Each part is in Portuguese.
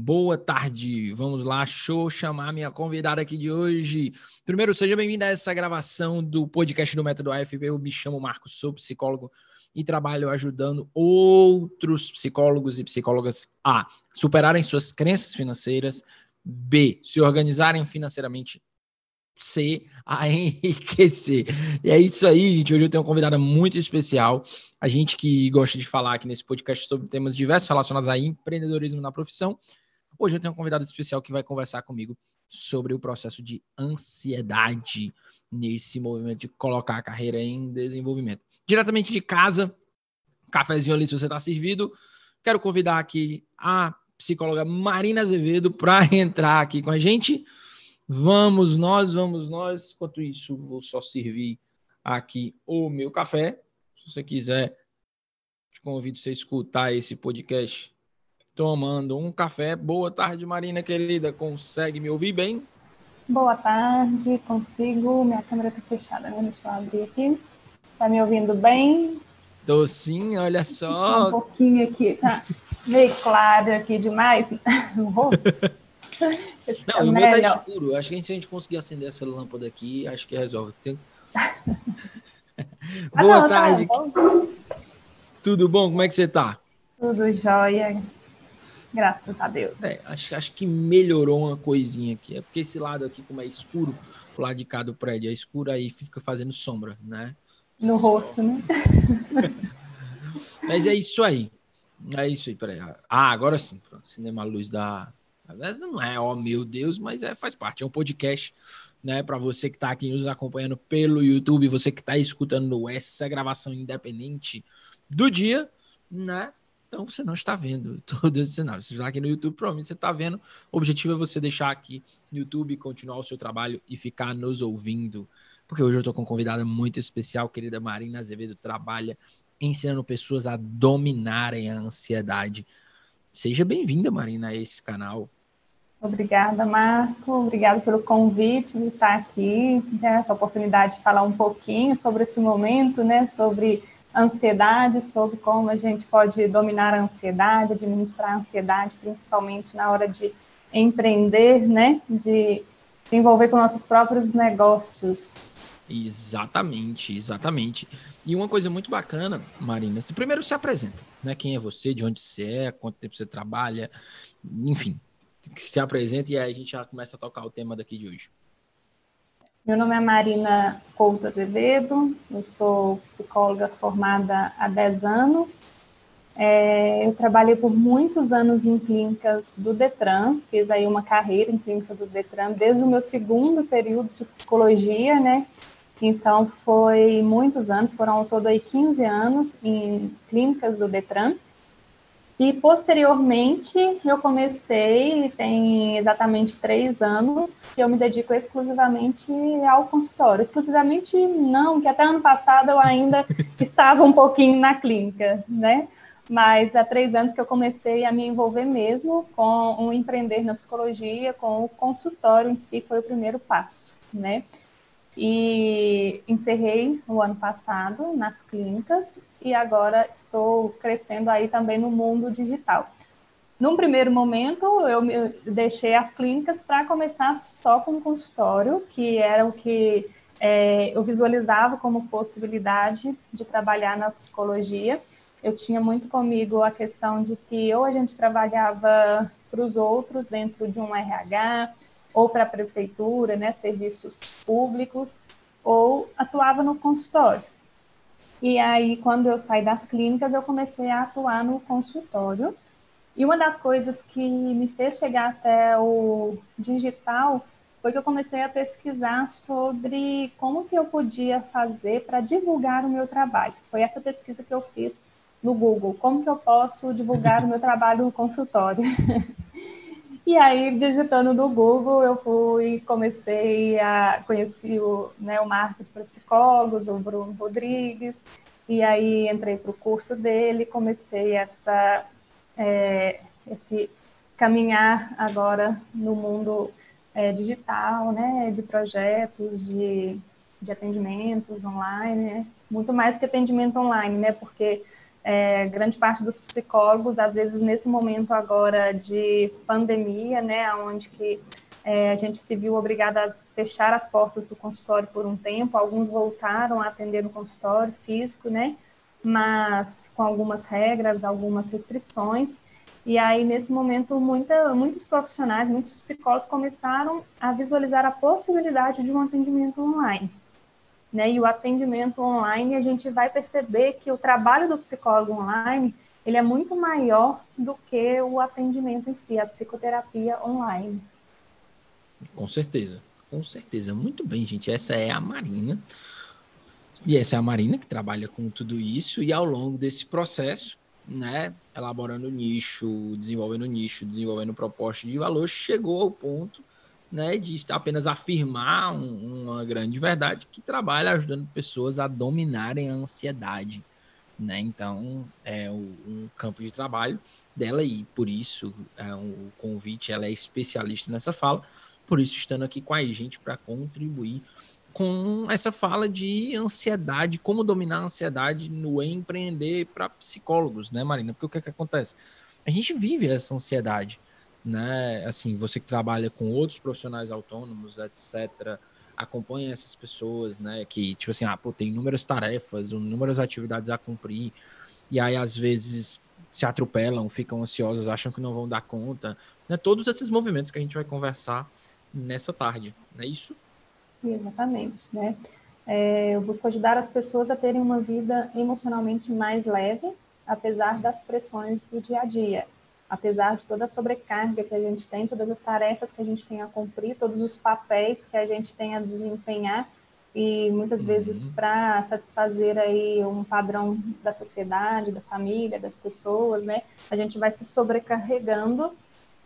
Boa tarde, vamos lá, show, chamar minha convidada aqui de hoje. Primeiro, seja bem-vinda a essa gravação do podcast do Método AFP. Eu me chamo Marcos, sou psicólogo e trabalho ajudando outros psicólogos e psicólogas a superarem suas crenças financeiras, B, se organizarem financeiramente, C, a enriquecer. E é isso aí, gente. Hoje eu tenho uma convidada muito especial. A gente que gosta de falar aqui nesse podcast sobre temas diversos relacionados a empreendedorismo na profissão. Hoje eu tenho um convidado especial que vai conversar comigo sobre o processo de ansiedade nesse movimento de colocar a carreira em desenvolvimento. Diretamente de casa, cafezinho ali se você está servido, quero convidar aqui a psicóloga Marina Azevedo para entrar aqui com a gente. Vamos nós, vamos nós. Enquanto isso, vou só servir aqui o meu café. Se você quiser, te convido a você escutar esse podcast tomando um café. Boa tarde, Marina querida. Consegue me ouvir bem? Boa tarde, consigo. Minha câmera está fechada, né? Deixa eu abrir aqui. Tá me ouvindo bem? Tô sim, olha só. um pouquinho aqui, tá meio claro aqui demais no rosto. Não, o meu tá escuro. Acho que se a gente conseguir acender essa lâmpada aqui, acho que resolve. Tem... Ah, Boa não, tá tarde. Tá Tudo bom? Como é que você tá? Tudo jóia. Graças a Deus. É, acho, acho que melhorou uma coisinha aqui. É porque esse lado aqui, como é escuro, o lado de cá do prédio é escuro, aí fica fazendo sombra, né? No rosto, né? Mas é isso aí. É isso aí, peraí. Ah, agora sim. Pronto. Cinema Luz da. Não é, ó, oh, meu Deus, mas é, faz parte. É um podcast, né? Para você que está aqui nos acompanhando pelo YouTube, você que está escutando essa gravação independente do dia, né? Então você não está vendo todo esse cenário. Você está aqui no YouTube, provavelmente você está vendo. O objetivo é você deixar aqui no YouTube, continuar o seu trabalho e ficar nos ouvindo. Porque hoje eu estou com uma convidada muito especial, querida Marina Azevedo, trabalha ensinando pessoas a dominarem a ansiedade. Seja bem-vinda, Marina, a esse canal. Obrigada, Marco. Obrigada pelo convite de estar aqui, né, essa oportunidade de falar um pouquinho sobre esse momento, né, sobre ansiedade, sobre como a gente pode dominar a ansiedade, administrar a ansiedade, principalmente na hora de empreender, né? De se envolver com nossos próprios negócios. Exatamente, exatamente. E uma coisa muito bacana, Marina, você primeiro se apresenta, né? Quem é você, de onde você é, quanto tempo você trabalha, enfim, se apresenta e aí a gente já começa a tocar o tema daqui de hoje. Meu nome é Marina Couto Azevedo, eu sou psicóloga formada há 10 anos. É, eu trabalhei por muitos anos em clínicas do Detran, fiz aí uma carreira em clínica do Detran desde o meu segundo período de psicologia, né? Então foi muitos anos, foram ao todo aí 15 anos em clínicas do Detran. E posteriormente eu comecei, tem exatamente três anos, que eu me dedico exclusivamente ao consultório. Exclusivamente não, que até ano passado eu ainda estava um pouquinho na clínica, né? Mas há três anos que eu comecei a me envolver mesmo com o empreender na psicologia, com o consultório em si foi o primeiro passo, né? E encerrei no ano passado nas clínicas e agora estou crescendo aí também no mundo digital. Num primeiro momento, eu deixei as clínicas para começar só com o consultório, que era o que é, eu visualizava como possibilidade de trabalhar na psicologia. Eu tinha muito comigo a questão de que ou a gente trabalhava para os outros dentro de um RH, ou para a prefeitura, né, serviços públicos, ou atuava no consultório. E aí, quando eu saí das clínicas, eu comecei a atuar no consultório. E uma das coisas que me fez chegar até o digital foi que eu comecei a pesquisar sobre como que eu podia fazer para divulgar o meu trabalho. Foi essa pesquisa que eu fiz no Google, como que eu posso divulgar o meu trabalho no consultório. E aí, digitando no Google, eu fui, comecei a conhecer o, né, o marketing para psicólogos, o Bruno Rodrigues, e aí entrei para o curso dele, comecei essa, é, esse caminhar agora no mundo é, digital, né, de projetos, de, de atendimentos online, né? muito mais que atendimento online, né, porque é, grande parte dos psicólogos, às vezes nesse momento agora de pandemia, né, onde que é, a gente se viu obrigada a fechar as portas do consultório por um tempo, alguns voltaram a atender no consultório físico, né, mas com algumas regras, algumas restrições, e aí, nesse momento, muita, muitos profissionais, muitos psicólogos começaram a visualizar a possibilidade de um atendimento online. Né? E o atendimento online, a gente vai perceber que o trabalho do psicólogo online, ele é muito maior do que o atendimento em si, a psicoterapia online. Com certeza, com certeza. Muito bem, gente. Essa é a Marina. E essa é a Marina que trabalha com tudo isso. E ao longo desse processo, né, elaborando nicho, desenvolvendo nicho, desenvolvendo proposta de valor, chegou ao ponto né, de apenas afirmar um, uma grande verdade que trabalha ajudando pessoas a dominarem a ansiedade. Né? Então, é um campo de trabalho dela e por isso é, o convite, ela é especialista nessa fala, por isso estando aqui com a gente para contribuir com essa fala de ansiedade, como dominar a ansiedade no empreender para psicólogos, né, Marina? Porque o que, é que acontece? A gente vive essa ansiedade, né? Assim, você que trabalha com outros profissionais autônomos, etc., acompanha essas pessoas, né? Que, tipo assim, ah, pô, tem inúmeras tarefas, inúmeras atividades a cumprir, e aí às vezes se atropelam, ficam ansiosas, acham que não vão dar conta, né? Todos esses movimentos que a gente vai conversar nessa tarde, não é isso? Exatamente, né? É, eu busco ajudar as pessoas a terem uma vida emocionalmente mais leve, apesar das pressões do dia a dia, apesar de toda a sobrecarga que a gente tem, todas as tarefas que a gente tem a cumprir, todos os papéis que a gente tem a desempenhar e muitas uhum. vezes para satisfazer aí um padrão da sociedade, da família, das pessoas, né? A gente vai se sobrecarregando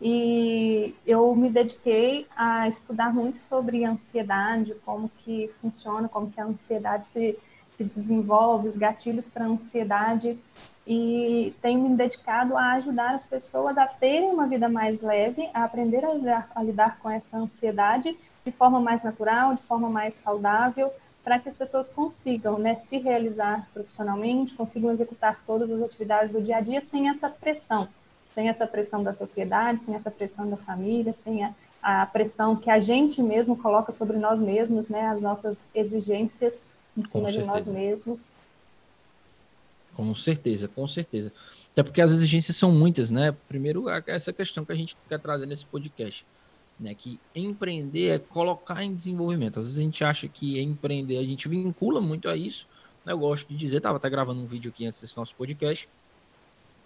e eu me dediquei a estudar muito sobre ansiedade, como que funciona, como que a ansiedade se, se desenvolve, os gatilhos para a ansiedade, e tenho me dedicado a ajudar as pessoas a terem uma vida mais leve, a aprender a lidar, a lidar com essa ansiedade de forma mais natural, de forma mais saudável, para que as pessoas consigam né, se realizar profissionalmente, consigam executar todas as atividades do dia a dia sem essa pressão sem essa pressão da sociedade, sem essa pressão da família, sem a, a pressão que a gente mesmo coloca sobre nós mesmos, né, as nossas exigências em cima de nós mesmos. Com certeza, com certeza. Até porque as exigências são muitas, né? Primeiro, essa questão que a gente quer trazer nesse podcast, né? Que empreender é colocar em desenvolvimento. Às vezes a gente acha que empreender, a gente vincula muito a isso. Né? Eu gosto de dizer, estava até gravando um vídeo aqui antes desse nosso podcast,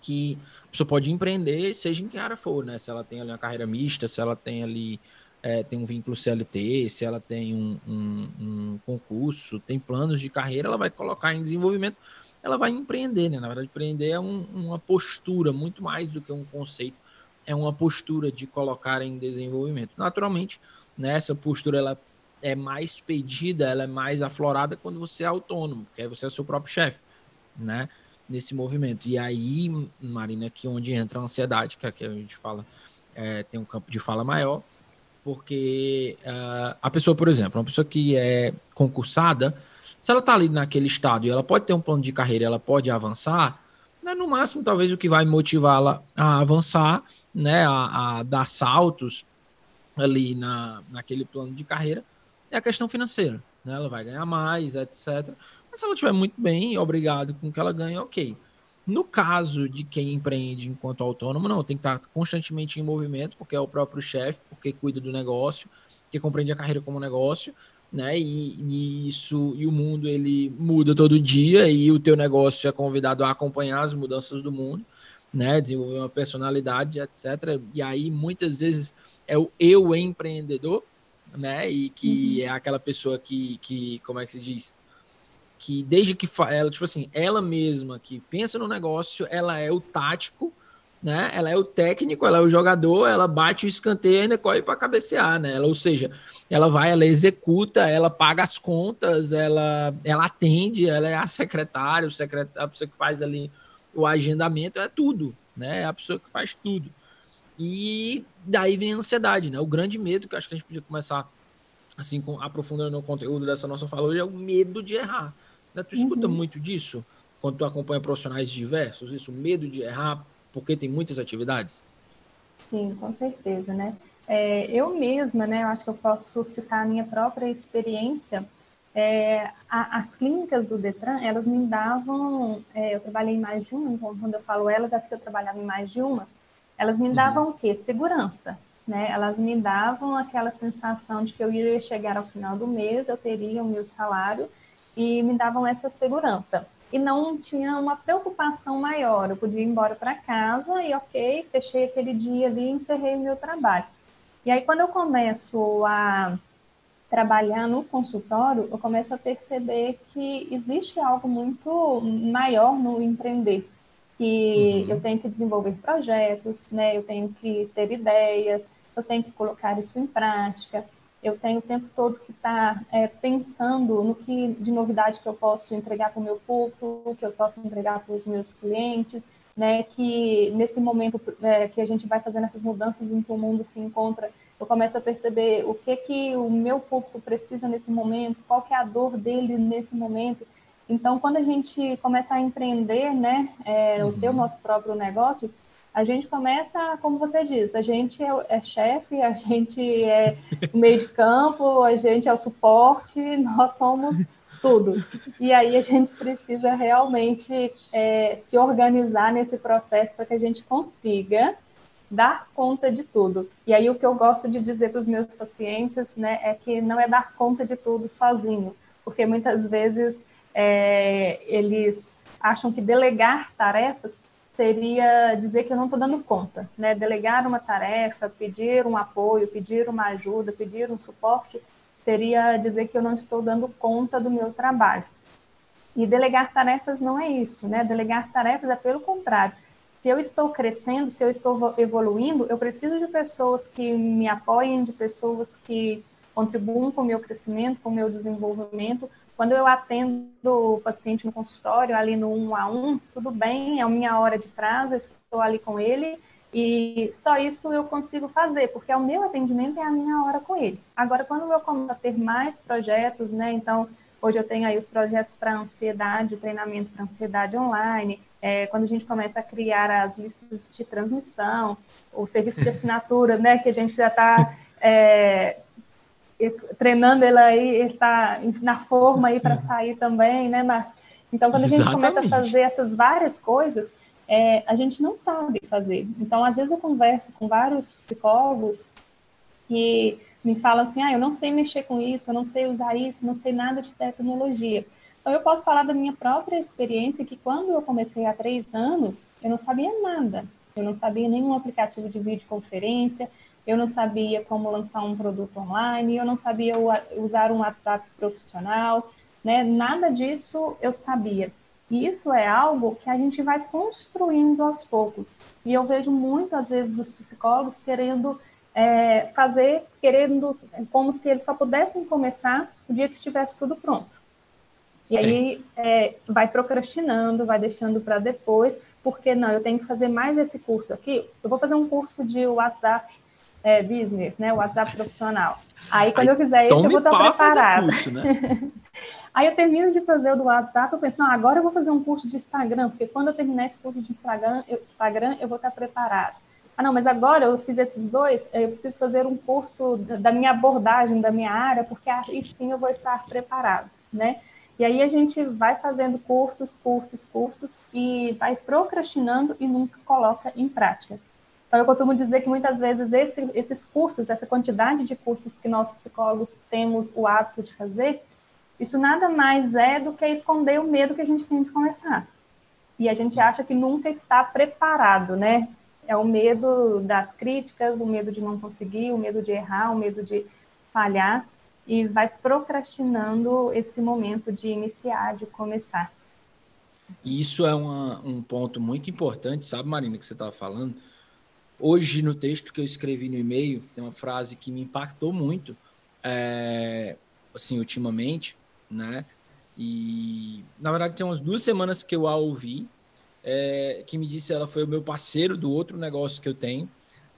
que a pessoa pode empreender, seja em que área for, né? Se ela tem ali uma carreira mista, se ela tem ali é, tem um vínculo CLT, se ela tem um, um, um, concurso, tem planos de carreira, ela vai colocar em desenvolvimento, ela vai empreender, né? Na verdade, empreender é um, uma postura, muito mais do que um conceito, é uma postura de colocar em desenvolvimento. Naturalmente, né, essa postura ela é mais pedida, ela é mais aflorada quando você é autônomo, que aí você é seu próprio chefe, né? nesse movimento. E aí, Marina, aqui onde entra a ansiedade, que aqui a gente fala, é, tem um campo de fala maior, porque uh, a pessoa, por exemplo, uma pessoa que é concursada, se ela está ali naquele estado e ela pode ter um plano de carreira, ela pode avançar, né, no máximo, talvez o que vai motivá-la a avançar, né, a, a dar saltos ali na, naquele plano de carreira, é a questão financeira. Né? Ela vai ganhar mais, etc. Mas se ela estiver muito bem, obrigado com o que ela ganha, ok. No caso de quem empreende enquanto autônomo, não, tem que estar constantemente em movimento, porque é o próprio chefe, porque cuida do negócio, que compreende a carreira como negócio, né? E, e, isso e o mundo ele muda todo dia e o teu negócio é convidado a acompanhar as mudanças do mundo, né? Desenvolver uma personalidade, etc. E aí muitas vezes é o eu empreendedor, né? E que uhum. é aquela pessoa que, que como é que se diz? que desde que ela, tipo assim, ela mesma que pensa no negócio, ela é o tático, né? Ela é o técnico, ela é o jogador, ela bate o escanteio e ainda corre para cabecear, né? Ela, ou seja, ela vai, ela executa, ela paga as contas, ela, ela atende, ela é a secretária, o secretário, a pessoa que faz ali o agendamento, é tudo, né? É a pessoa que faz tudo. E daí vem a ansiedade, né? O grande medo que acho que a gente podia começar assim, aprofundando no conteúdo dessa nossa fala hoje, é o medo de errar. Né? Tu escuta uhum. muito disso quando tu acompanha profissionais diversos, isso, medo de errar, porque tem muitas atividades? Sim, com certeza, né? É, eu mesma, né, eu acho que eu posso citar a minha própria experiência. É, a, as clínicas do Detran, elas me davam, é, eu trabalhei em mais de uma, então quando eu falo elas, é porque eu trabalhava em mais de uma, elas me uhum. davam uhum. o quê? Segurança, né? Elas me davam aquela sensação de que eu iria chegar ao final do mês, eu teria o meu salário, e me davam essa segurança e não tinha uma preocupação maior. Eu podia ir embora para casa e, ok, fechei aquele dia ali e encerrei o meu trabalho. E aí, quando eu começo a trabalhar no consultório, eu começo a perceber que existe algo muito maior no empreender. Que uhum. eu tenho que desenvolver projetos, né? eu tenho que ter ideias, eu tenho que colocar isso em prática eu tenho o tempo todo que estar tá, é, pensando no que de novidade que eu posso entregar para o meu público, que eu posso entregar para os meus clientes, né? Que nesse momento é, que a gente vai fazendo essas mudanças em que o mundo se encontra, eu começo a perceber o que que o meu público precisa nesse momento, qual que é a dor dele nesse momento. Então, quando a gente começa a empreender, né, é, uhum. o nosso próprio negócio, a gente começa, como você diz, a gente é, é chefe, a gente é o meio de campo, a gente é o suporte, nós somos tudo. E aí a gente precisa realmente é, se organizar nesse processo para que a gente consiga dar conta de tudo. E aí o que eu gosto de dizer para os meus pacientes, né, é que não é dar conta de tudo sozinho, porque muitas vezes é, eles acham que delegar tarefas seria dizer que eu não estou dando conta, né? Delegar uma tarefa, pedir um apoio, pedir uma ajuda, pedir um suporte, seria dizer que eu não estou dando conta do meu trabalho. E delegar tarefas não é isso, né? Delegar tarefas é pelo contrário. Se eu estou crescendo, se eu estou evoluindo, eu preciso de pessoas que me apoiem, de pessoas que contribuam com o meu crescimento, com o meu desenvolvimento, quando eu atendo o paciente no consultório, ali no um a um, tudo bem, é a minha hora de prazo, eu estou ali com ele, e só isso eu consigo fazer, porque é o meu atendimento é a minha hora com ele. Agora, quando eu começo a ter mais projetos, né, então, hoje eu tenho aí os projetos para ansiedade, o treinamento para ansiedade online, é, quando a gente começa a criar as listas de transmissão, o serviço de assinatura, né, que a gente já está é, treinando ele aí, ele está na forma aí para uhum. sair também, né, Marcos? Então, quando a gente Exatamente. começa a fazer essas várias coisas, é, a gente não sabe fazer. Então, às vezes eu converso com vários psicólogos que me falam assim, ah, eu não sei mexer com isso, eu não sei usar isso, não sei nada de tecnologia. Então, eu posso falar da minha própria experiência, que quando eu comecei há três anos, eu não sabia nada. Eu não sabia nenhum aplicativo de videoconferência, eu não sabia como lançar um produto online, eu não sabia usar um WhatsApp profissional, né? Nada disso eu sabia. E isso é algo que a gente vai construindo aos poucos. E eu vejo muitas vezes os psicólogos querendo é, fazer, querendo, como se eles só pudessem começar o dia que estivesse tudo pronto. E aí é, vai procrastinando, vai deixando para depois, porque não, eu tenho que fazer mais esse curso aqui. Eu vou fazer um curso de WhatsApp é, business, né? O WhatsApp profissional. Aí, quando Aí, eu fizer isso, eu vou estar preparada. né? Aí eu termino de fazer o do WhatsApp, eu penso, não, agora eu vou fazer um curso de Instagram, porque quando eu terminar esse curso de Instagram, eu, Instagram, eu vou estar preparado. Ah, não, mas agora eu fiz esses dois, eu preciso fazer um curso da minha abordagem, da minha área, porque aí sim eu vou estar preparado, né? E aí a gente vai fazendo cursos, cursos, cursos e vai procrastinando e nunca coloca em prática. Então, eu costumo dizer que muitas vezes esse, esses cursos, essa quantidade de cursos que nós psicólogos temos o hábito de fazer, isso nada mais é do que esconder o medo que a gente tem de começar. E a gente acha que nunca está preparado, né? É o medo das críticas, o medo de não conseguir, o medo de errar, o medo de falhar, e vai procrastinando esse momento de iniciar, de começar. Isso é uma, um ponto muito importante, sabe, Marina, que você estava falando? Hoje, no texto que eu escrevi no e-mail, tem uma frase que me impactou muito, é, assim, ultimamente, né? E, na verdade, tem umas duas semanas que eu a ouvi, é, que me disse, ela foi o meu parceiro do outro negócio que eu tenho,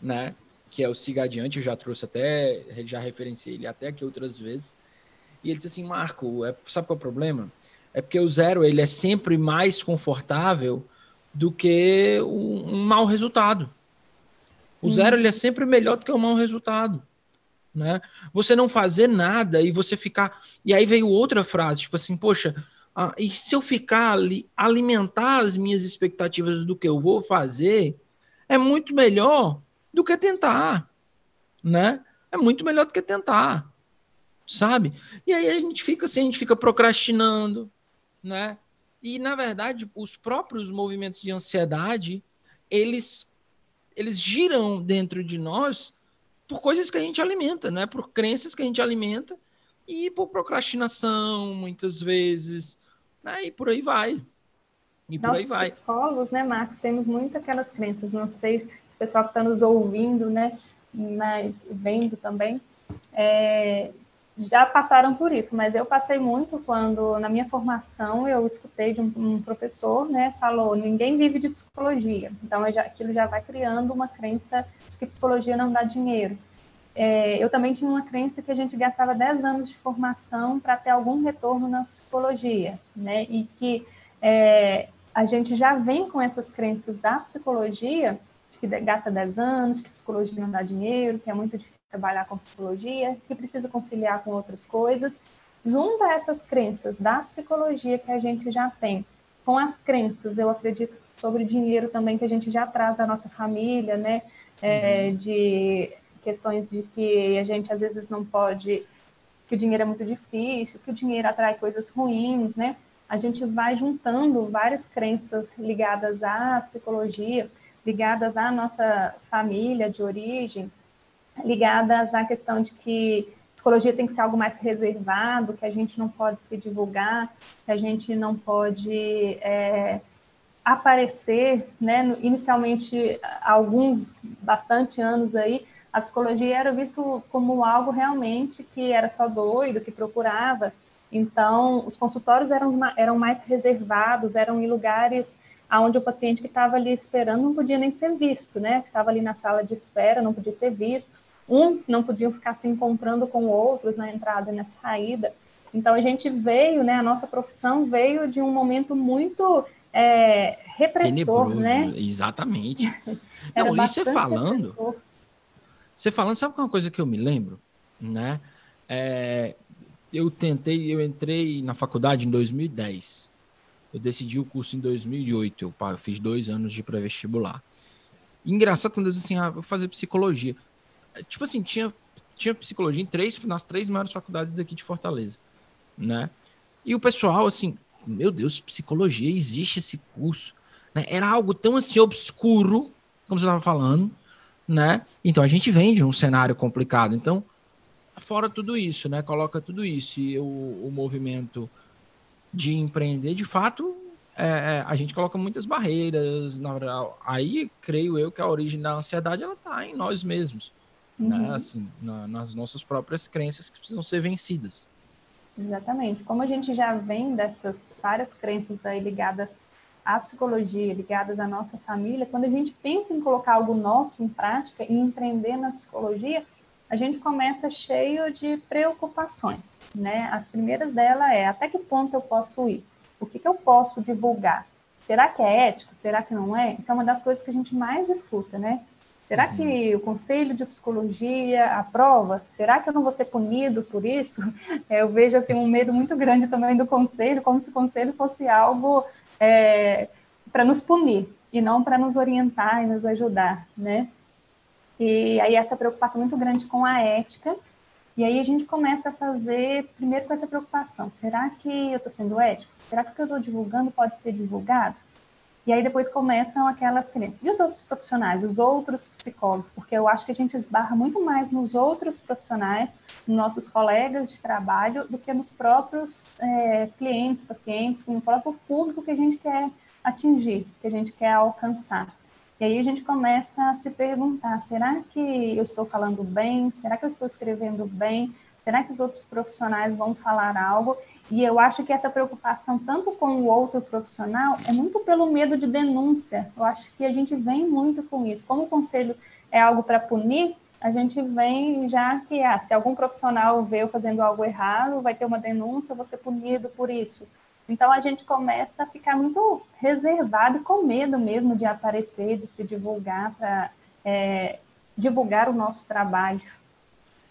né? Que é o Siga Adiante, eu já trouxe até, já referenciei ele até aqui outras vezes. E ele disse assim, Marco, é, sabe qual é o problema? é porque o zero ele é sempre mais confortável do que um, um mau resultado. O zero ele é sempre melhor do que um mau resultado. Né? Você não fazer nada e você ficar. E aí veio outra frase, tipo assim, poxa, ah, e se eu ficar ali, alimentar as minhas expectativas do que eu vou fazer, é muito melhor do que tentar, né? É muito melhor do que tentar, sabe? E aí a gente fica assim, a gente fica procrastinando, né? E na verdade, os próprios movimentos de ansiedade, eles eles giram dentro de nós por coisas que a gente alimenta, né? Por crenças que a gente alimenta e por procrastinação, muitas vezes, né? E por aí vai. E por Nós, aí vai. psicólogos, né, Marcos, temos muito aquelas crenças, não sei, o pessoal que está nos ouvindo, né, mas vendo também, é, já passaram por isso, mas eu passei muito quando, na minha formação, eu escutei de um, um professor, né, falou, ninguém vive de psicologia, então já, aquilo já vai criando uma crença de que psicologia não dá dinheiro. É, eu também tinha uma crença que a gente gastava 10 anos de formação para ter algum retorno na psicologia, né, e que é, a gente já vem com essas crenças da psicologia, de que gasta 10 anos, que psicologia não dá dinheiro, que é muito difícil trabalhar com psicologia, que precisa conciliar com outras coisas. Junta essas crenças da psicologia que a gente já tem, com as crenças, eu acredito, sobre dinheiro também que a gente já traz da nossa família, né? É, uhum. de questões de que a gente às vezes não pode, que o dinheiro é muito difícil, que o dinheiro atrai coisas ruins, né? A gente vai juntando várias crenças ligadas à psicologia, ligadas à nossa família de origem, ligadas à questão de que psicologia tem que ser algo mais reservado, que a gente não pode se divulgar, que a gente não pode é, aparecer, né? Inicialmente, alguns, bastante anos aí, a psicologia era visto como algo realmente que era só doido, que procurava. Então, os consultórios eram, eram mais reservados, eram em lugares onde o paciente que estava ali esperando não podia nem ser visto, né? Que estava ali na sala de espera, não podia ser visto uns não podiam ficar se encontrando com outros na entrada e na saída. Então a gente veio, né? A nossa profissão veio de um momento muito é, repressor, Tenebroso, né? Exatamente. não, e você falando, repressor. você falando, sabe uma coisa que eu me lembro, né? É, eu tentei, eu entrei na faculdade em 2010. Eu decidi o curso em 2008. Eu, eu fiz dois anos de pré-vestibular. Engraçado quando eu disse assim, ah, vou fazer psicologia tipo assim, tinha, tinha psicologia em três, nas três maiores faculdades daqui de Fortaleza, né? E o pessoal, assim, meu Deus, psicologia, existe esse curso, né? Era algo tão assim obscuro, como você estava falando, né? Então a gente vem de um cenário complicado. Então, fora tudo isso, né? Coloca tudo isso e o, o movimento de empreender, de fato, é, é, a gente coloca muitas barreiras. Na aí, creio eu que a origem da ansiedade ela está em nós mesmos? Uhum. né? assim, na, nas nossas próprias crenças que precisam ser vencidas. Exatamente. Como a gente já vem dessas várias crenças aí ligadas à psicologia, ligadas à nossa família, quando a gente pensa em colocar algo nosso em prática e empreender na psicologia, a gente começa cheio de preocupações, né? As primeiras dela é até que ponto eu posso ir? O que, que eu posso divulgar? Será que é ético? Será que não é? Isso é uma das coisas que a gente mais escuta, né? Será uhum. que o Conselho de Psicologia aprova? Será que eu não vou ser punido por isso? Eu vejo assim, um medo muito grande também do Conselho, como se o Conselho fosse algo é, para nos punir e não para nos orientar e nos ajudar, né? E aí essa preocupação muito grande com a ética, e aí a gente começa a fazer, primeiro com essa preocupação, será que eu estou sendo ético? Será que o que eu estou divulgando pode ser divulgado? E aí depois começam aquelas crenças. E os outros profissionais, os outros psicólogos? Porque eu acho que a gente esbarra muito mais nos outros profissionais, nos nossos colegas de trabalho, do que nos próprios é, clientes, pacientes, no próprio público que a gente quer atingir, que a gente quer alcançar. E aí a gente começa a se perguntar: será que eu estou falando bem? Será que eu estou escrevendo bem? Será que os outros profissionais vão falar algo? E eu acho que essa preocupação, tanto com o outro profissional, é muito pelo medo de denúncia. Eu acho que a gente vem muito com isso. Como o conselho é algo para punir, a gente vem já que ah, se algum profissional vê eu fazendo algo errado, vai ter uma denúncia, eu vou ser punido por isso. Então a gente começa a ficar muito reservado com medo mesmo de aparecer, de se divulgar para é, divulgar o nosso trabalho.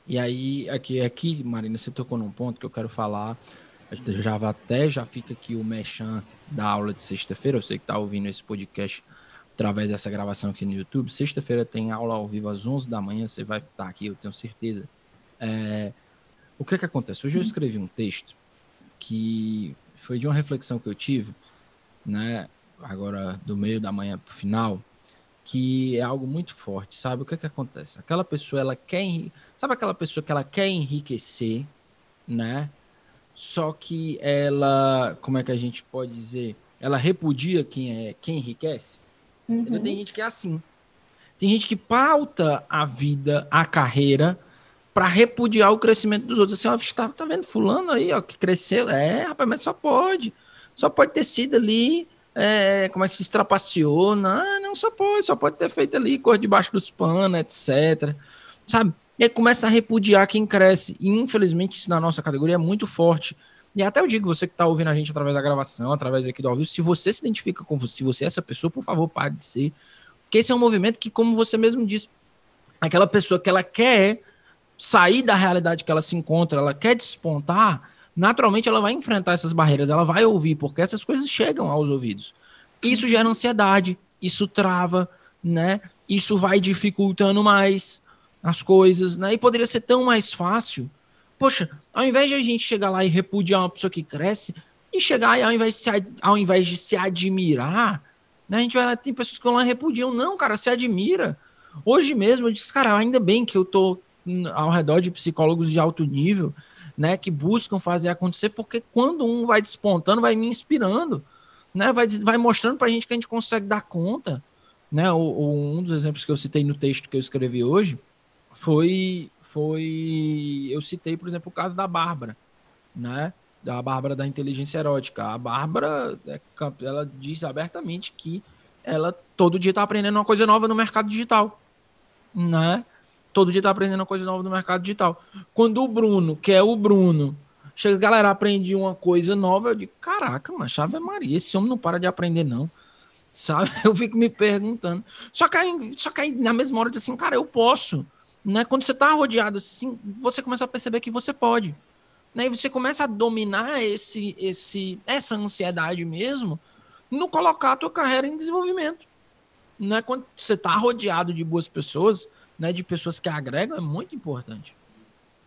E aí, aqui, aqui, Marina, você tocou num ponto que eu quero falar. Já até já fica aqui o mechan da aula de sexta-feira. Você que está ouvindo esse podcast através dessa gravação aqui no YouTube. Sexta-feira tem aula ao vivo às 11 da manhã. Você vai estar aqui, eu tenho certeza. É, o que que acontece? Hoje eu escrevi um texto que foi de uma reflexão que eu tive, né? Agora do meio da manhã para o final, que é algo muito forte, sabe? O que que acontece? Aquela pessoa, ela quer, sabe aquela pessoa que ela quer enriquecer, né? Só que ela, como é que a gente pode dizer? Ela repudia quem é quem enriquece. Uhum. Tem gente que é assim. Tem gente que pauta a vida, a carreira, para repudiar o crescimento dos outros. Assim, ó, tá, tá vendo fulano aí, ó, que cresceu? É, rapaz, mas só pode. Só pode ter sido ali, é, como é que se extrapaciou? Não, não, só pode, só pode ter feito ali, cor debaixo dos panos, etc. Sabe? E aí começa a repudiar quem cresce. E infelizmente isso na nossa categoria é muito forte. E até eu digo, você que está ouvindo a gente através da gravação, através aqui do ao vivo, se você se identifica com você, se você é essa pessoa, por favor, pare de ser. Porque esse é um movimento que, como você mesmo disse, aquela pessoa que ela quer sair da realidade que ela se encontra, ela quer despontar, naturalmente ela vai enfrentar essas barreiras, ela vai ouvir, porque essas coisas chegam aos ouvidos. Isso gera ansiedade, isso trava, né? Isso vai dificultando mais as coisas, né? E poderia ser tão mais fácil. Poxa, ao invés de a gente chegar lá e repudiar uma pessoa que cresce, e chegar e ao invés de se, ao invés de se admirar, né? A gente vai lá, tem pessoas que vão lá e repudiam. Não, cara, se admira. Hoje mesmo eu disse, cara, ainda bem que eu tô ao redor de psicólogos de alto nível, né, que buscam fazer acontecer, porque quando um vai despontando, vai me inspirando, né, vai, vai mostrando para a gente que a gente consegue dar conta, né, o, um dos exemplos que eu citei no texto que eu escrevi hoje foi, foi, eu citei, por exemplo, o caso da Bárbara, né, da Bárbara da inteligência erótica. A Bárbara, é ela diz abertamente que ela todo dia está aprendendo uma coisa nova no mercado digital, né? todo dia tá aprendendo uma coisa nova no mercado digital. Quando o Bruno, que é o Bruno, chega, galera, aprendi uma coisa nova, eu digo, caraca, mas chave Maria, esse homem não para de aprender, não. Sabe? Eu fico me perguntando. Só que aí, só que aí na mesma hora, eu diz assim, cara, eu posso. Né? Quando você tá rodeado assim, você começa a perceber que você pode. Né? E você começa a dominar esse, esse, essa ansiedade mesmo no colocar a tua carreira em desenvolvimento. Né? Quando você está rodeado de boas pessoas, né, de pessoas que agregam é muito importante.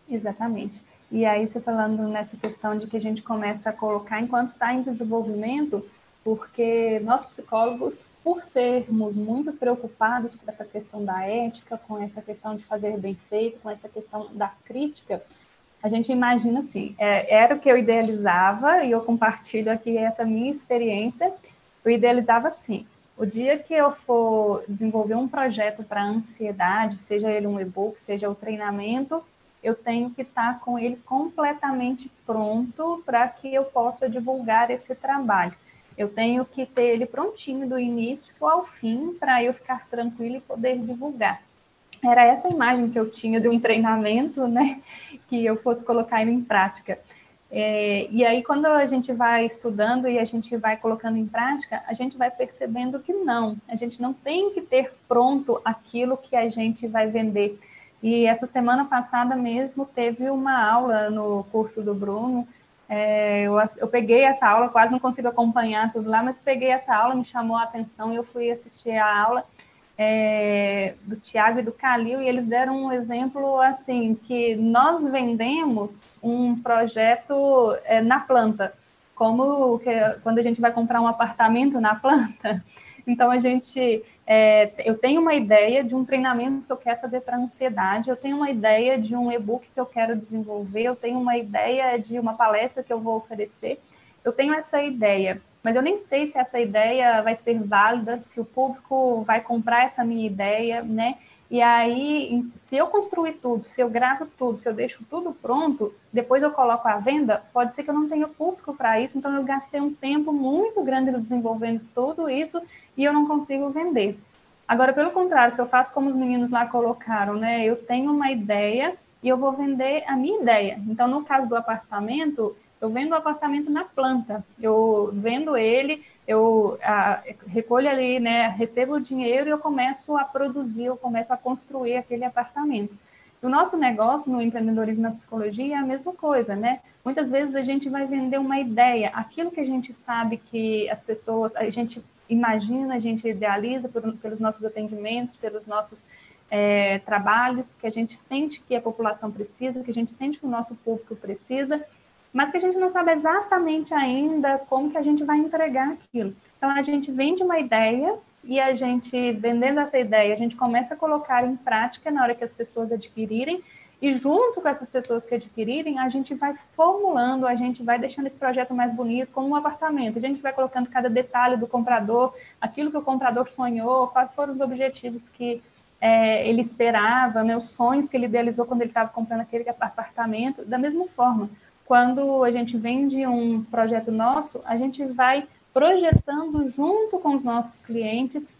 Exatamente. E aí, você falando nessa questão de que a gente começa a colocar enquanto está em desenvolvimento, porque nós psicólogos, por sermos muito preocupados com essa questão da ética, com essa questão de fazer bem feito, com essa questão da crítica, a gente imagina assim, é, era o que eu idealizava, e eu compartilho aqui essa minha experiência, eu idealizava assim, o dia que eu for desenvolver um projeto para ansiedade, seja ele um e-book, seja o treinamento, eu tenho que estar tá com ele completamente pronto para que eu possa divulgar esse trabalho. Eu tenho que ter ele prontinho do início ao fim para eu ficar tranquilo e poder divulgar. Era essa imagem que eu tinha de um treinamento, né, que eu fosse colocar ele em prática. É, e aí, quando a gente vai estudando e a gente vai colocando em prática, a gente vai percebendo que não, a gente não tem que ter pronto aquilo que a gente vai vender. E essa semana passada mesmo teve uma aula no curso do Bruno. É, eu, eu peguei essa aula, quase não consigo acompanhar tudo lá, mas peguei essa aula, me chamou a atenção e eu fui assistir a aula é, do Tiago e do Calil, e eles deram um exemplo assim, que nós vendemos um projeto é, na planta, como que, quando a gente vai comprar um apartamento na planta. Então, a gente, é, eu tenho uma ideia de um treinamento que eu quero fazer para ansiedade, eu tenho uma ideia de um e-book que eu quero desenvolver, eu tenho uma ideia de uma palestra que eu vou oferecer, eu tenho essa ideia mas eu nem sei se essa ideia vai ser válida, se o público vai comprar essa minha ideia, né? E aí, se eu construir tudo, se eu gravo tudo, se eu deixo tudo pronto, depois eu coloco a venda, pode ser que eu não tenha público para isso, então eu gastei um tempo muito grande desenvolvendo tudo isso e eu não consigo vender. Agora, pelo contrário, se eu faço como os meninos lá colocaram, né? Eu tenho uma ideia e eu vou vender a minha ideia. Então, no caso do apartamento, Eu vendo o apartamento na planta, eu vendo ele, eu a, recolho ali, né, recebo o dinheiro e eu começo a produzir, eu começo a construir aquele apartamento. O nosso negócio no empreendedorismo na psicologia é a mesma coisa, né? Muitas vezes a gente vai vender uma ideia, aquilo que a gente sabe que as pessoas, a gente imagina, a gente idealiza por, pelos nossos atendimentos, pelos nossos é, trabalhos, que a gente sente que a população precisa, que a gente sente que o nosso público precisa, mas que a gente não sabe exatamente ainda como que a gente vai entregar aquilo. Então, a gente vende uma ideia e a gente, vendendo essa ideia, a gente começa a colocar em prática na hora que as pessoas adquirirem, e junto com essas pessoas que adquirirem, a gente vai formulando, a gente vai deixando esse projeto mais bonito, como um apartamento. A gente vai colocando cada detalhe do comprador, aquilo que o comprador sonhou, quais foram os objetivos que é, ele esperava, né, os sonhos que ele idealizou quando ele estava comprando aquele apartamento. Da mesma forma, quando a gente vende um projeto nosso, a gente vai projetando junto com os nossos clientes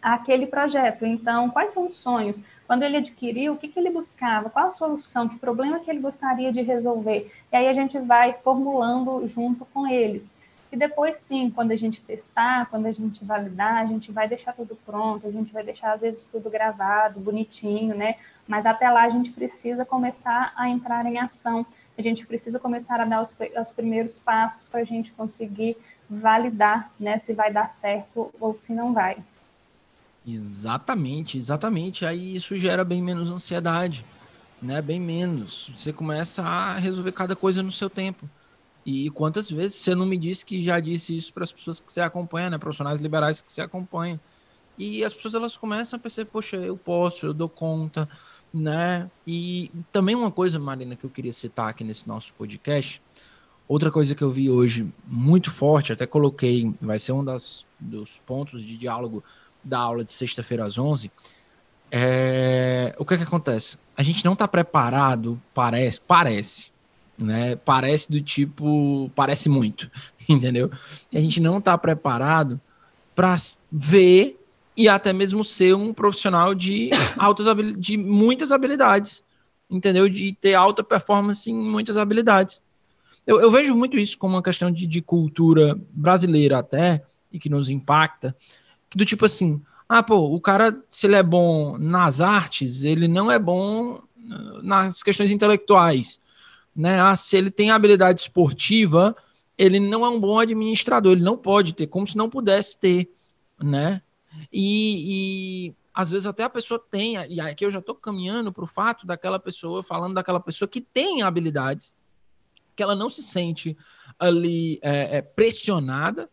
aquele projeto. Então, quais são os sonhos? Quando ele adquiriu, o que, que ele buscava? Qual a solução? Que problema que ele gostaria de resolver? E aí a gente vai formulando junto com eles. E depois, sim, quando a gente testar, quando a gente validar, a gente vai deixar tudo pronto, a gente vai deixar, às vezes, tudo gravado, bonitinho, né? Mas até lá a gente precisa começar a entrar em ação, a gente precisa começar a dar os, os primeiros passos para a gente conseguir validar, né, se vai dar certo ou se não vai. Exatamente, exatamente. Aí isso gera bem menos ansiedade, né? Bem menos. Você começa a resolver cada coisa no seu tempo. E quantas vezes você não me disse que já disse isso para as pessoas que você acompanha, né? Profissionais liberais que você acompanha. E as pessoas elas começam a perceber, poxa, eu posso, eu dou conta, né? E também uma coisa, Marina, que eu queria citar aqui nesse nosso podcast. Outra coisa que eu vi hoje muito forte, até coloquei, vai ser um das, dos pontos de diálogo da aula de sexta-feira às 11. É, o que, é que acontece? A gente não está preparado, parece, parece, né? Parece do tipo, parece muito, entendeu? A gente não está preparado para ver e até mesmo ser um profissional de altas de muitas habilidades, entendeu? De ter alta performance em muitas habilidades. Eu, eu vejo muito isso como uma questão de, de cultura brasileira até e que nos impacta, do tipo assim, ah, pô, o cara, se ele é bom nas artes, ele não é bom nas questões intelectuais né? Ah, se ele tem habilidade esportiva, ele não é um bom administrador, ele não pode ter, como se não pudesse ter, né? E, e às vezes até a pessoa tem, e aqui eu já estou caminhando para o fato daquela pessoa, falando daquela pessoa que tem habilidades, que ela não se sente ali é, é, pressionada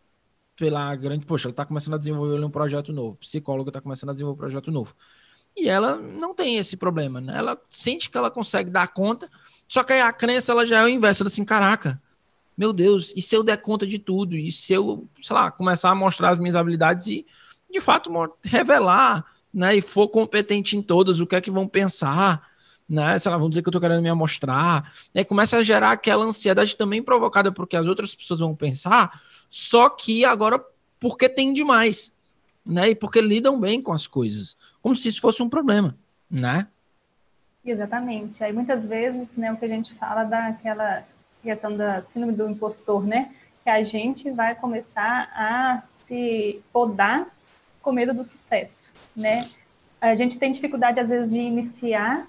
pela grande. Poxa, ela está começando a desenvolver um projeto novo, psicóloga está começando a desenvolver um projeto novo. E ela não tem esse problema, né? Ela sente que ela consegue dar conta, só que a crença ela já é o inverso, ela assim, caraca, meu Deus, e se eu der conta de tudo? E se eu, sei lá, começar a mostrar as minhas habilidades e, de fato, revelar, né? E for competente em todas, o que é que vão pensar, né? Sei lá, vão dizer que eu tô querendo me amostrar. Aí começa a gerar aquela ansiedade também provocada porque as outras pessoas vão pensar, só que agora porque tem demais, né? E porque lidam bem com as coisas, como se isso fosse um problema, né? Exatamente. Aí muitas vezes, né, o que a gente fala daquela questão da síndrome do impostor, né? Que a gente vai começar a se podar com medo do sucesso, né? A gente tem dificuldade às vezes de iniciar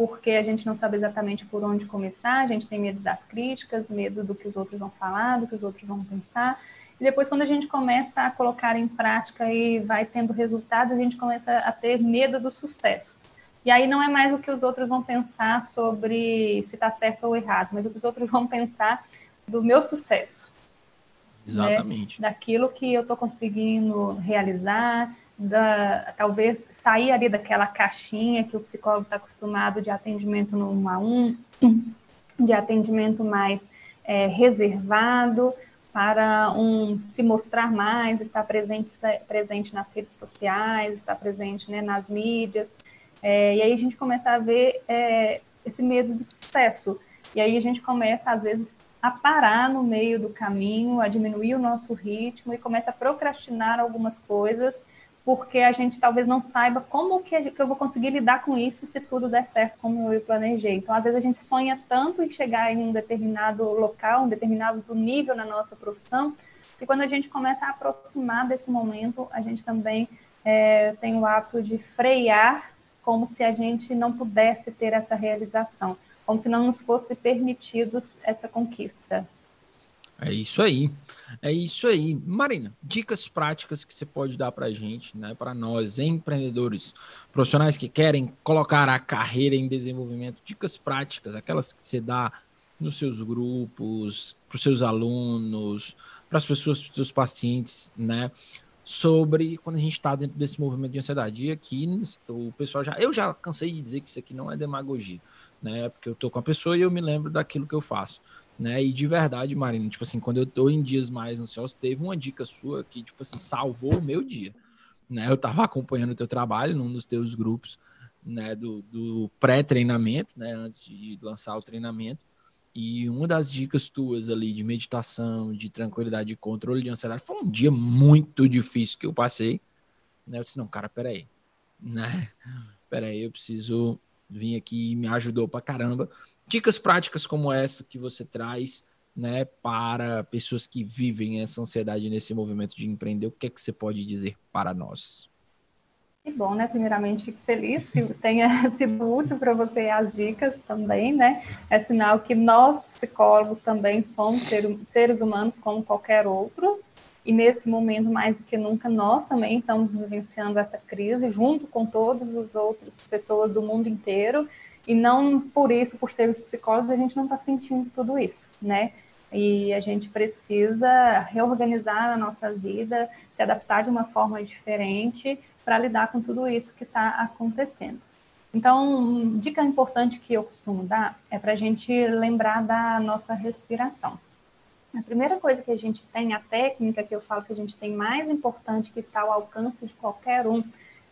porque a gente não sabe exatamente por onde começar, a gente tem medo das críticas, medo do que os outros vão falar, do que os outros vão pensar. E depois, quando a gente começa a colocar em prática e vai tendo resultados, a gente começa a ter medo do sucesso. E aí não é mais o que os outros vão pensar sobre se está certo ou errado, mas o que os outros vão pensar do meu sucesso. Né? Exatamente. Né? Daquilo que eu estou conseguindo realizar, da, talvez sair ali daquela caixinha que o psicólogo está acostumado de atendimento no um a um, de atendimento mais é, reservado, para um se mostrar mais, estar presente, presente nas redes sociais, estar presente né, nas mídias. É, e aí a gente começa a ver é, esse medo do sucesso. E aí a gente começa, às vezes, a parar no meio do caminho, a diminuir o nosso ritmo e começa a procrastinar algumas coisas porque a gente talvez não saiba como que, eu vou conseguir lidar com isso se tudo der certo como eu planejei. Então, às vezes a gente sonha tanto em chegar em um determinado local, um determinado nível na nossa profissão, que quando a gente começa a aproximar desse momento, a gente também é, tem o hábito de frear como se a gente não pudesse ter essa realização, como se não nos fosse permitidos essa conquista. É isso aí. É isso aí. Marina, dicas práticas que você pode dar para a gente, né, para nós, empreendedores, profissionais que querem colocar a carreira em desenvolvimento, dicas práticas, aquelas que você dá nos seus grupos, para os seus alunos, para as pessoas, para os seus pacientes, né? Sobre quando a gente está dentro desse movimento de ansiedade. E aqui o pessoal já. Eu já cansei de dizer que isso aqui não é demagogia, né? Porque eu tô com a pessoa e eu me lembro daquilo que eu faço né? E de verdade, Marina, tipo assim, quando eu tô em dias mais ansiosos, teve uma dica sua que, tipo assim, salvou o meu dia, né? Eu tava acompanhando o teu trabalho num dos teus grupos, né, do, do pré-treinamento, né, antes de lançar o treinamento, e uma das dicas tuas ali de meditação, de tranquilidade, de controle de ansiedade, foi um dia muito difícil que eu passei, né? Eu disse, não, cara, peraí, né? Peraí, eu preciso vir aqui me ajudou pra caramba dicas práticas como essa que você traz, né, para pessoas que vivem essa ansiedade nesse movimento de empreender, o que é que você pode dizer para nós? Que bom, né? Primeiramente, fico feliz que tenha sido útil para você as dicas também, né? É sinal que nós, psicólogos, também somos seres humanos como qualquer outro, e nesse momento, mais do que nunca, nós também estamos vivenciando essa crise, junto com todas as outras pessoas do mundo inteiro, e não por isso, por sermos psicólogos, a gente não está sentindo tudo isso, né? E a gente precisa reorganizar a nossa vida, se adaptar de uma forma diferente para lidar com tudo isso que está acontecendo. Então, dica importante que eu costumo dar é para a gente lembrar da nossa respiração. A primeira coisa que a gente tem, a técnica que eu falo que a gente tem mais importante, que está ao alcance de qualquer um,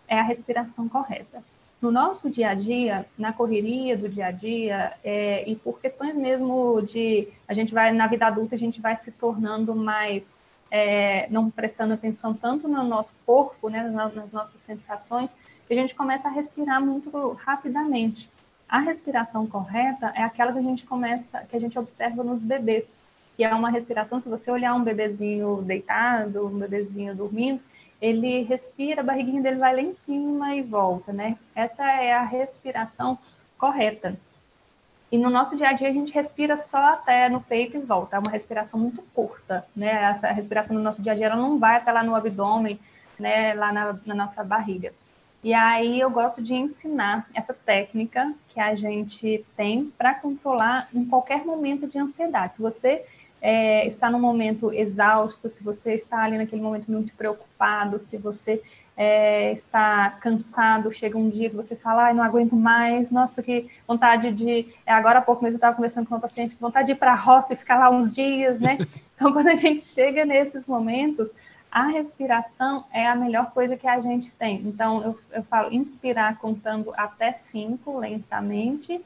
é a respiração correta no nosso dia a dia, na correria do dia a dia, é, e por questões mesmo de a gente vai na vida adulta a gente vai se tornando mais é, não prestando atenção tanto no nosso corpo, né, nas, nas nossas sensações, que a gente começa a respirar muito rapidamente. A respiração correta é aquela que a gente começa, que a gente observa nos bebês, que é uma respiração. Se você olhar um bebezinho deitado, um bebezinho dormindo, ele respira, a barriguinha dele vai lá em cima e volta, né? Essa é a respiração correta. E no nosso dia a dia a gente respira só até no peito e volta. É uma respiração muito curta, né? Essa respiração no nosso dia a dia ela não vai até lá no abdômen, né? Lá na, na nossa barriga. E aí eu gosto de ensinar essa técnica que a gente tem para controlar em qualquer momento de ansiedade. Se você é, está num momento exausto, se você está ali naquele momento muito preocupado, se você é, está cansado, chega um dia que você fala, ai, não aguento mais, nossa, que vontade de. É, agora há pouco mesmo eu estava conversando com uma paciente, vontade de ir para a roça e ficar lá uns dias, né? Então, quando a gente chega nesses momentos, a respiração é a melhor coisa que a gente tem. Então, eu, eu falo inspirar contando até cinco lentamente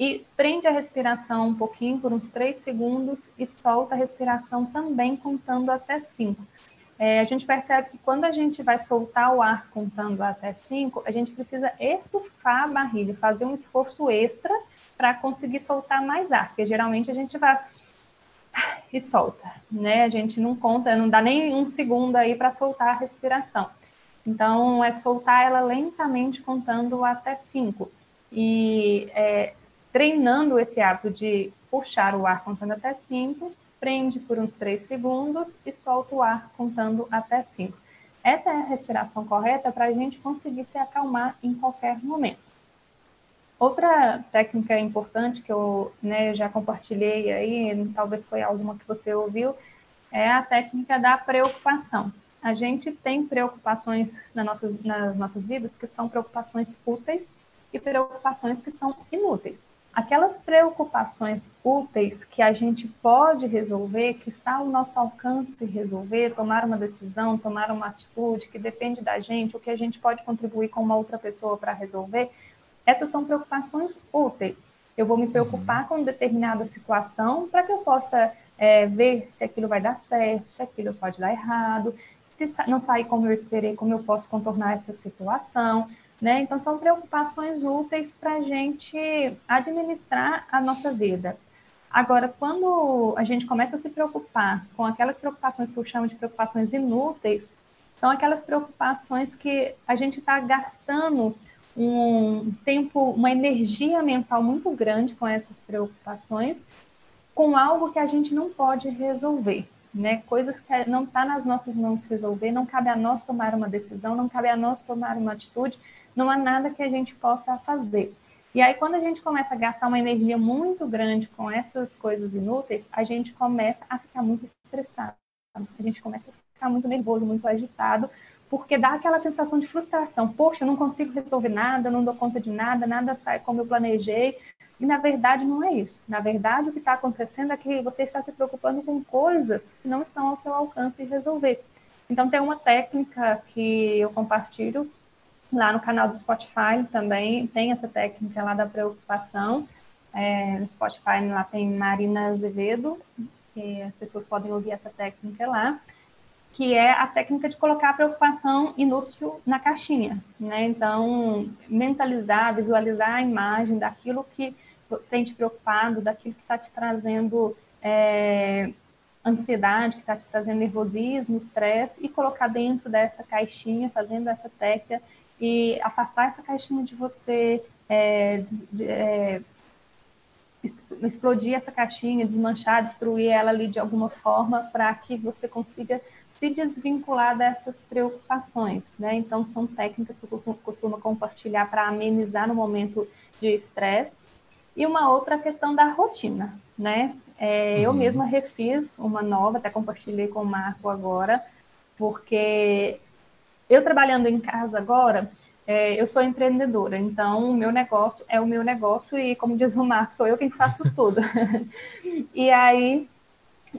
e prende a respiração um pouquinho por uns três segundos e solta a respiração também contando até cinco. É, a gente percebe que quando a gente vai soltar o ar contando até cinco, a gente precisa estufar a barriga, fazer um esforço extra para conseguir soltar mais ar, porque geralmente a gente vai e solta, né? A gente não conta, não dá nem um segundo aí para soltar a respiração. Então, é soltar ela lentamente contando até cinco. E é, treinando esse hábito de puxar o ar contando até 5, prende por uns 3 segundos e solta o ar contando até 5. Essa é a respiração correta para a gente conseguir se acalmar em qualquer momento. Outra técnica importante que eu né, já compartilhei aí, talvez foi alguma que você ouviu, é a técnica da preocupação. A gente tem preocupações nas nossas, nas nossas vidas que são preocupações úteis e preocupações que são inúteis aquelas preocupações úteis que a gente pode resolver, que está ao nosso alcance resolver, tomar uma decisão, tomar uma atitude que depende da gente, o que a gente pode contribuir com uma outra pessoa para resolver, essas são preocupações úteis. Eu vou me preocupar com determinada situação para que eu possa é, ver se aquilo vai dar certo, se aquilo pode dar errado, se não sair como eu esperei, como eu posso contornar essa situação, né? Então, são preocupações úteis para a gente administrar a nossa vida. Agora, quando a gente começa a se preocupar com aquelas preocupações que eu chamo de preocupações inúteis, são aquelas preocupações que a gente está gastando um tempo, uma energia mental muito grande com essas preocupações, com algo que a gente não pode resolver, né? Coisas que não está nas nossas mãos resolver, não cabe a nós tomar uma decisão, não cabe a nós tomar uma atitude, não há nada que a gente possa fazer. E aí, quando a gente começa a gastar uma energia muito grande com essas coisas inúteis, a gente começa a ficar muito estressado. A gente começa a ficar muito nervoso, muito agitado, porque dá aquela sensação de frustração. Poxa, eu não consigo resolver nada, não dou conta de nada, nada sai como eu planejei. E na verdade não é isso. Na verdade, o que está acontecendo é que você está se preocupando com coisas que não estão ao seu alcance resolver. Então, tem uma técnica que eu compartilho Lá no canal do Spotify também tem essa técnica lá da preocupação. É, no Spotify lá tem Marina Azevedo, que as pessoas podem ouvir essa técnica lá, que é a técnica de colocar a preocupação inútil na caixinha, né? Então, mentalizar, visualizar a imagem daquilo que tem te preocupado, daquilo que está te trazendo é, ansiedade, que está te trazendo nervosismo, estresse, e colocar dentro dessa caixinha, fazendo essa técnica e afastar essa caixinha de você, é, de, é, explodir essa caixinha, desmanchar, destruir ela ali de alguma forma para que você consiga se desvincular dessas preocupações, né? Então são técnicas que eu costumo compartilhar para amenizar no momento de estresse. E uma outra questão da rotina, né? É, uhum. Eu mesma refiz uma nova, até compartilhei com o Marco agora, porque eu trabalhando em casa agora, é, eu sou empreendedora, então o meu negócio é o meu negócio e, como diz o Marco, sou eu quem faço tudo. e aí,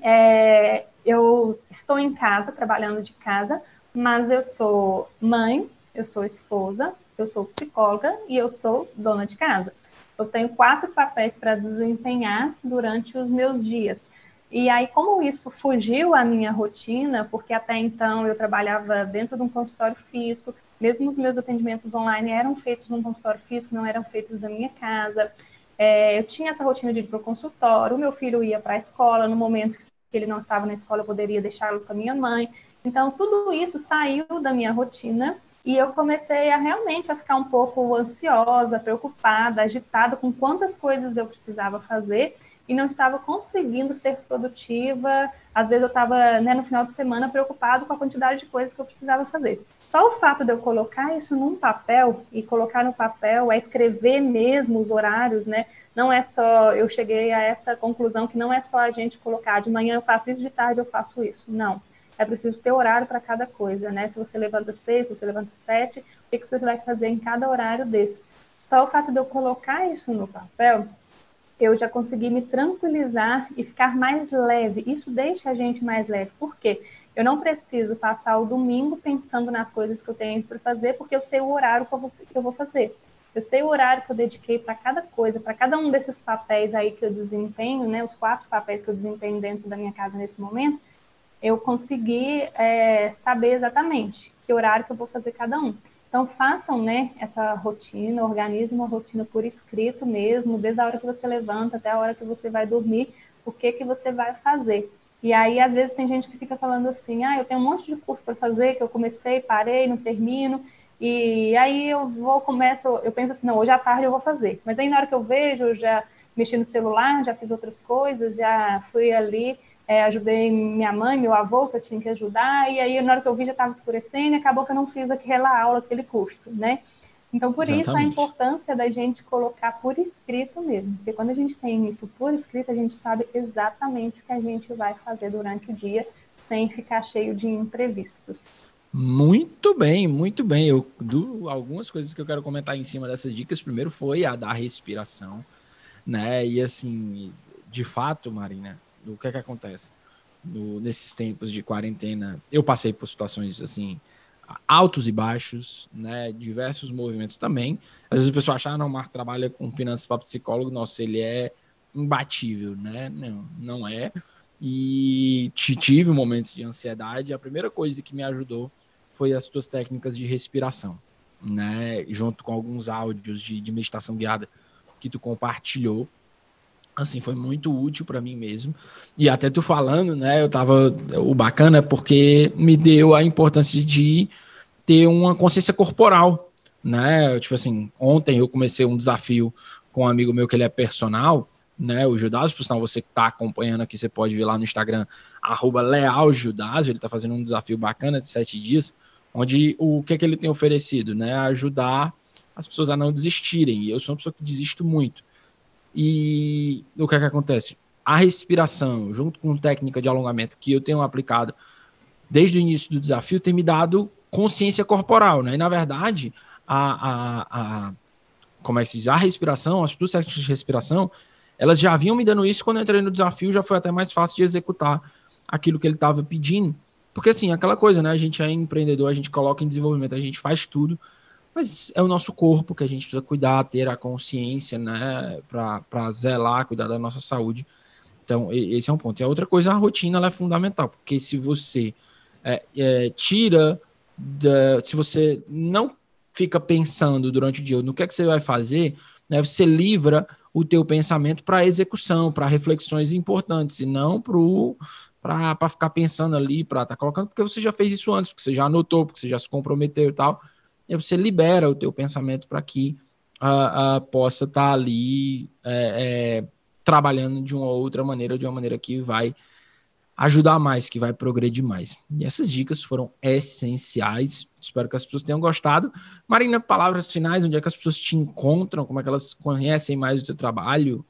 é, eu estou em casa, trabalhando de casa, mas eu sou mãe, eu sou esposa, eu sou psicóloga e eu sou dona de casa. Eu tenho quatro papéis para desempenhar durante os meus dias. E aí, como isso fugiu à minha rotina, porque até então eu trabalhava dentro de um consultório físico, mesmo os meus atendimentos online eram feitos num consultório físico, não eram feitos da minha casa. É, eu tinha essa rotina de ir para o consultório, o meu filho ia para a escola, no momento que ele não estava na escola, eu poderia deixá-lo com a minha mãe. Então, tudo isso saiu da minha rotina e eu comecei a realmente a ficar um pouco ansiosa, preocupada, agitada com quantas coisas eu precisava fazer e não estava conseguindo ser produtiva. Às vezes eu estava né, no final de semana preocupado com a quantidade de coisas que eu precisava fazer. Só o fato de eu colocar isso num papel e colocar no papel é escrever mesmo os horários, né? Não é só eu cheguei a essa conclusão que não é só a gente colocar de manhã eu faço isso, de tarde eu faço isso. Não. É preciso ter horário para cada coisa, né? Se você levanta seis, se você levanta sete, o que, que você vai fazer em cada horário desses? Só o fato de eu colocar isso no papel eu já consegui me tranquilizar e ficar mais leve. Isso deixa a gente mais leve. Por quê? Eu não preciso passar o domingo pensando nas coisas que eu tenho para fazer, porque eu sei o horário que eu vou, fazer. Eu sei o horário que eu dediquei para cada coisa, para cada um desses papéis aí que eu desempenho, né? Os quatro papéis que eu desempenho dentro da minha casa nesse momento, eu consegui é, saber exatamente que horário que eu vou fazer cada um. Então, façam né, essa rotina, organize uma rotina por escrito mesmo, desde a hora que você levanta até a hora que você vai dormir, o que, que você vai fazer. E aí, às vezes, tem gente que fica falando assim: ah, eu tenho um monte de curso para fazer, que eu comecei, parei, não termino. E aí eu vou, começo, eu penso assim: não, hoje à tarde eu vou fazer. Mas aí, na hora que eu vejo, eu já mexi no celular, já fiz outras coisas, já fui ali é, ajudei minha mãe, meu avô, que eu tinha que ajudar, e aí na hora que eu vi já estava escurecendo e acabou que eu não fiz aquela aula, aquele curso, né? Então, por Exatamente. isso a importância da gente colocar por escrito mesmo, porque quando a gente tem isso por escrito, a gente sabe exatamente o que a gente vai fazer durante o dia, sem ficar cheio de imprevistos. Muito bem, muito bem. Eu do, algumas coisas que eu quero comentar em cima dessas dicas. Primeiro foi a da respiração, né? E assim, de fato, Marina, o que é que acontece? No, nesses tempos de quarentena, eu passei por situações assim, altos e baixos, né? Diversos movimentos também. Às vezes o pessoal acha, ah, não, o Marco trabalha com finanças para psicólogo, nossa, ele é imbatível, né? Não, não é. e tive momentos de ansiedade. A primeira coisa que me ajudou foi as tuas técnicas de respiração, né? Junto com alguns áudios de, de meditação guiada que tu compartilhou. Assim, foi muito útil para mim mesmo. E até tu falando, né? Eu tava. O bacana é porque me deu a importância de ter uma consciência corporal, né? Tipo assim, ontem eu comecei um desafio com um amigo meu que ele é personal, né? O Judásio, por sinal, você que está acompanhando aqui, você pode ver lá no Instagram, arroba ele está fazendo um desafio bacana de sete dias, onde o que é que ele tem oferecido, né? Ajudar as pessoas a não desistirem. E eu sou uma pessoa que desisto muito. E o que é que acontece? A respiração, junto com técnica de alongamento que eu tenho aplicado desde o início do desafio, tem me dado consciência corporal, né? E na verdade, a, a, a como é que se diz? A respiração, as duas técnicas de respiração, elas já vinham me dando isso quando eu entrei no desafio, já foi até mais fácil de executar aquilo que ele estava pedindo. Porque assim, aquela coisa, né? A gente é empreendedor, a gente coloca em desenvolvimento, a gente faz tudo, mas é o nosso corpo que a gente precisa cuidar, ter a consciência, né? Para zelar, cuidar da nossa saúde. Então, esse é um ponto. E a outra coisa, a rotina ela é fundamental, porque se você é, é, tira, da, se você não fica pensando durante o dia no que é que você vai fazer, né, você livra o teu pensamento para execução, para reflexões importantes, e não para ficar pensando ali, para estar tá colocando, porque você já fez isso antes, porque você já anotou, porque você já se comprometeu e tal. E você libera o teu pensamento para que uh, uh, possa estar tá ali é, é, trabalhando de uma outra maneira, de uma maneira que vai ajudar mais, que vai progredir mais. E essas dicas foram essenciais. Espero que as pessoas tenham gostado. Marina, palavras finais, onde é que as pessoas te encontram? Como é que elas conhecem mais o teu trabalho?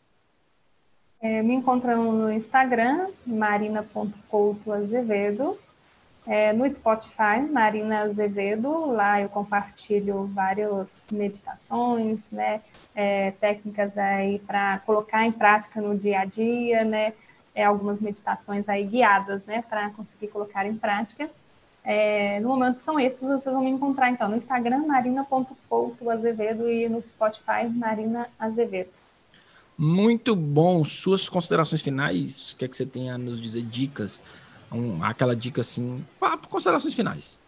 É, me encontram no Instagram, marina.coutoazevedo. É, no Spotify, Marina Azevedo, lá eu compartilho várias meditações, né, é, técnicas aí para colocar em prática no dia a dia, né, é, algumas meditações aí guiadas, né, para conseguir colocar em prática. É, no momento são esses, vocês vão me encontrar então no Instagram, marina.coutoazevedo e no Spotify, Marina Azevedo. Muito bom. Suas considerações finais, o que é que você tem a nos dizer? Dicas? Um, aquela dica assim, considerações finais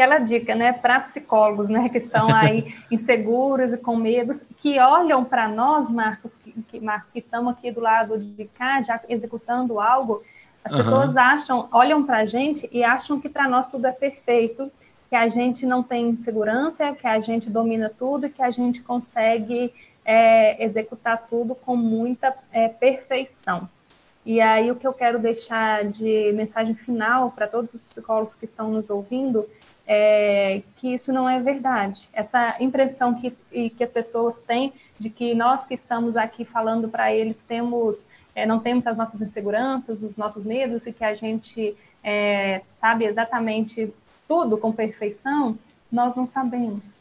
aquela dica, né, para psicólogos, né, que estão aí inseguros e com medos, que olham para nós, Marcos, que, que, Marcos, que estamos aqui do lado de cá, já executando algo, as uhum. pessoas acham, olham para a gente e acham que para nós tudo é perfeito, que a gente não tem insegurança, que a gente domina tudo, que a gente consegue é, executar tudo com muita é, perfeição. E aí o que eu quero deixar de mensagem final para todos os psicólogos que estão nos ouvindo é, que isso não é verdade. Essa impressão que, que as pessoas têm de que nós que estamos aqui falando para eles temos, é, não temos as nossas inseguranças, os nossos medos e que a gente é, sabe exatamente tudo com perfeição, nós não sabemos.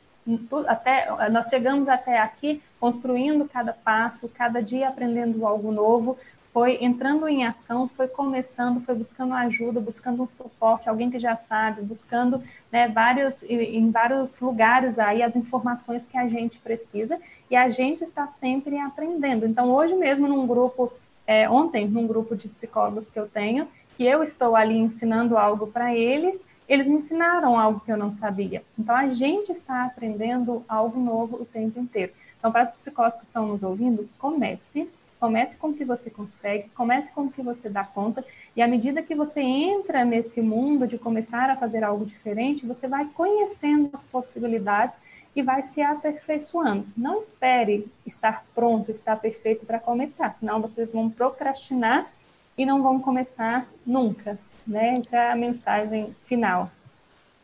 Até, nós chegamos até aqui construindo cada passo, cada dia aprendendo algo novo, foi entrando em ação, foi começando, foi buscando ajuda, buscando um suporte, alguém que já sabe, buscando né, vários, em vários lugares aí as informações que a gente precisa e a gente está sempre aprendendo. Então, hoje mesmo, num grupo, é, ontem, num grupo de psicólogos que eu tenho, que eu estou ali ensinando algo para eles, eles me ensinaram algo que eu não sabia. Então, a gente está aprendendo algo novo o tempo inteiro. Então, para os psicólogos que estão nos ouvindo, comece Comece com o que você consegue, comece com o que você dá conta, e à medida que você entra nesse mundo de começar a fazer algo diferente, você vai conhecendo as possibilidades e vai se aperfeiçoando. Não espere estar pronto, estar perfeito para começar, senão vocês vão procrastinar e não vão começar nunca. Né? Essa é a mensagem final.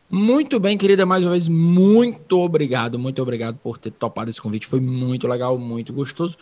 Muito bem, querida, mais uma vez, muito obrigado, muito obrigado por ter topado esse convite. Foi muito legal, muito gostoso.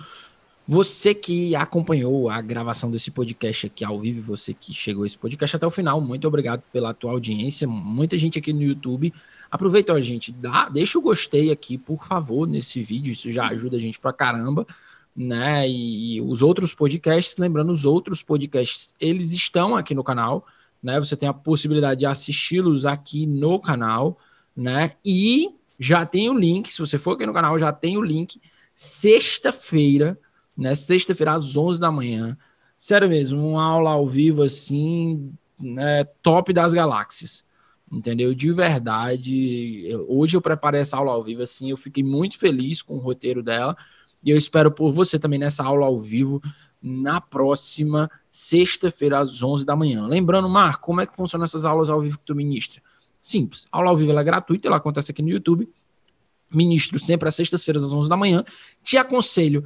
Você que acompanhou a gravação desse podcast aqui ao vivo, você que chegou esse podcast até o final, muito obrigado pela tua audiência. Muita gente aqui no YouTube. Aproveita, ó, gente, dá, deixa o gostei aqui, por favor, nesse vídeo. Isso já ajuda a gente pra caramba, né? E, e os outros podcasts, lembrando, os outros podcasts, eles estão aqui no canal, né? Você tem a possibilidade de assisti-los aqui no canal, né? E já tem o link, se você for aqui no canal, já tem o link. Sexta-feira, né? Sexta-feira, às 11 da manhã, sério mesmo, uma aula ao vivo assim, né, top das galáxias. Entendeu? De verdade. Hoje eu preparei essa aula ao vivo assim, eu fiquei muito feliz com o roteiro dela. E eu espero por você também nessa aula ao vivo na próxima sexta-feira às 11 da manhã. Lembrando, Marco, como é que funcionam essas aulas ao vivo que tu ministra? Simples. A aula ao vivo é gratuita, ela acontece aqui no YouTube. Ministro sempre às sextas-feiras às 11 da manhã. Te aconselho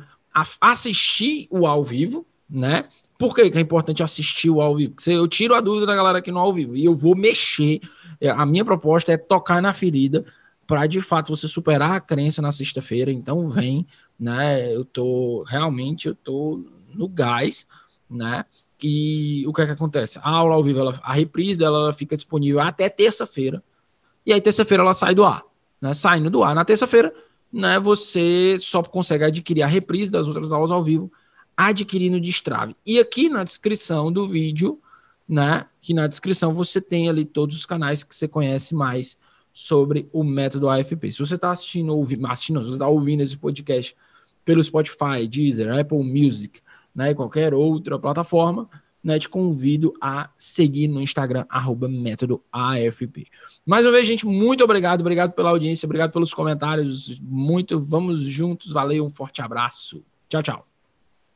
assistir o ao vivo, né? Por que, é importante assistir o ao vivo? Porque eu tiro a dúvida da galera aqui no ao vivo e eu vou mexer. É, a minha proposta é tocar na ferida para de fato você superar a crença na sexta-feira. Então vem, né? Eu tô realmente eu tô no gás, né? E o que é que acontece? A aula ao vivo, ela, a reprise dela ela fica disponível até terça-feira. E aí terça-feira ela sai do ar, né? Saindo do ar na terça-feira, né? Você só consegue adquirir a reprise das outras aulas ao vivo adquirindo Destrave. E aqui na descrição do vídeo, né? Que na descrição você tem ali todos os canais que você conhece mais sobre o método AFP. Se você está assistindo, ouvindo, assistindo, você está ouvindo esse podcast pelo Spotify, Deezer, Apple Music, né, qualquer outra plataforma, né, te convido a seguir no Instagram, arroba método AFP. Mais uma vez, gente, muito obrigado, obrigado pela audiência, obrigado pelos comentários, muito, vamos juntos, valeu, um forte abraço, tchau, tchau.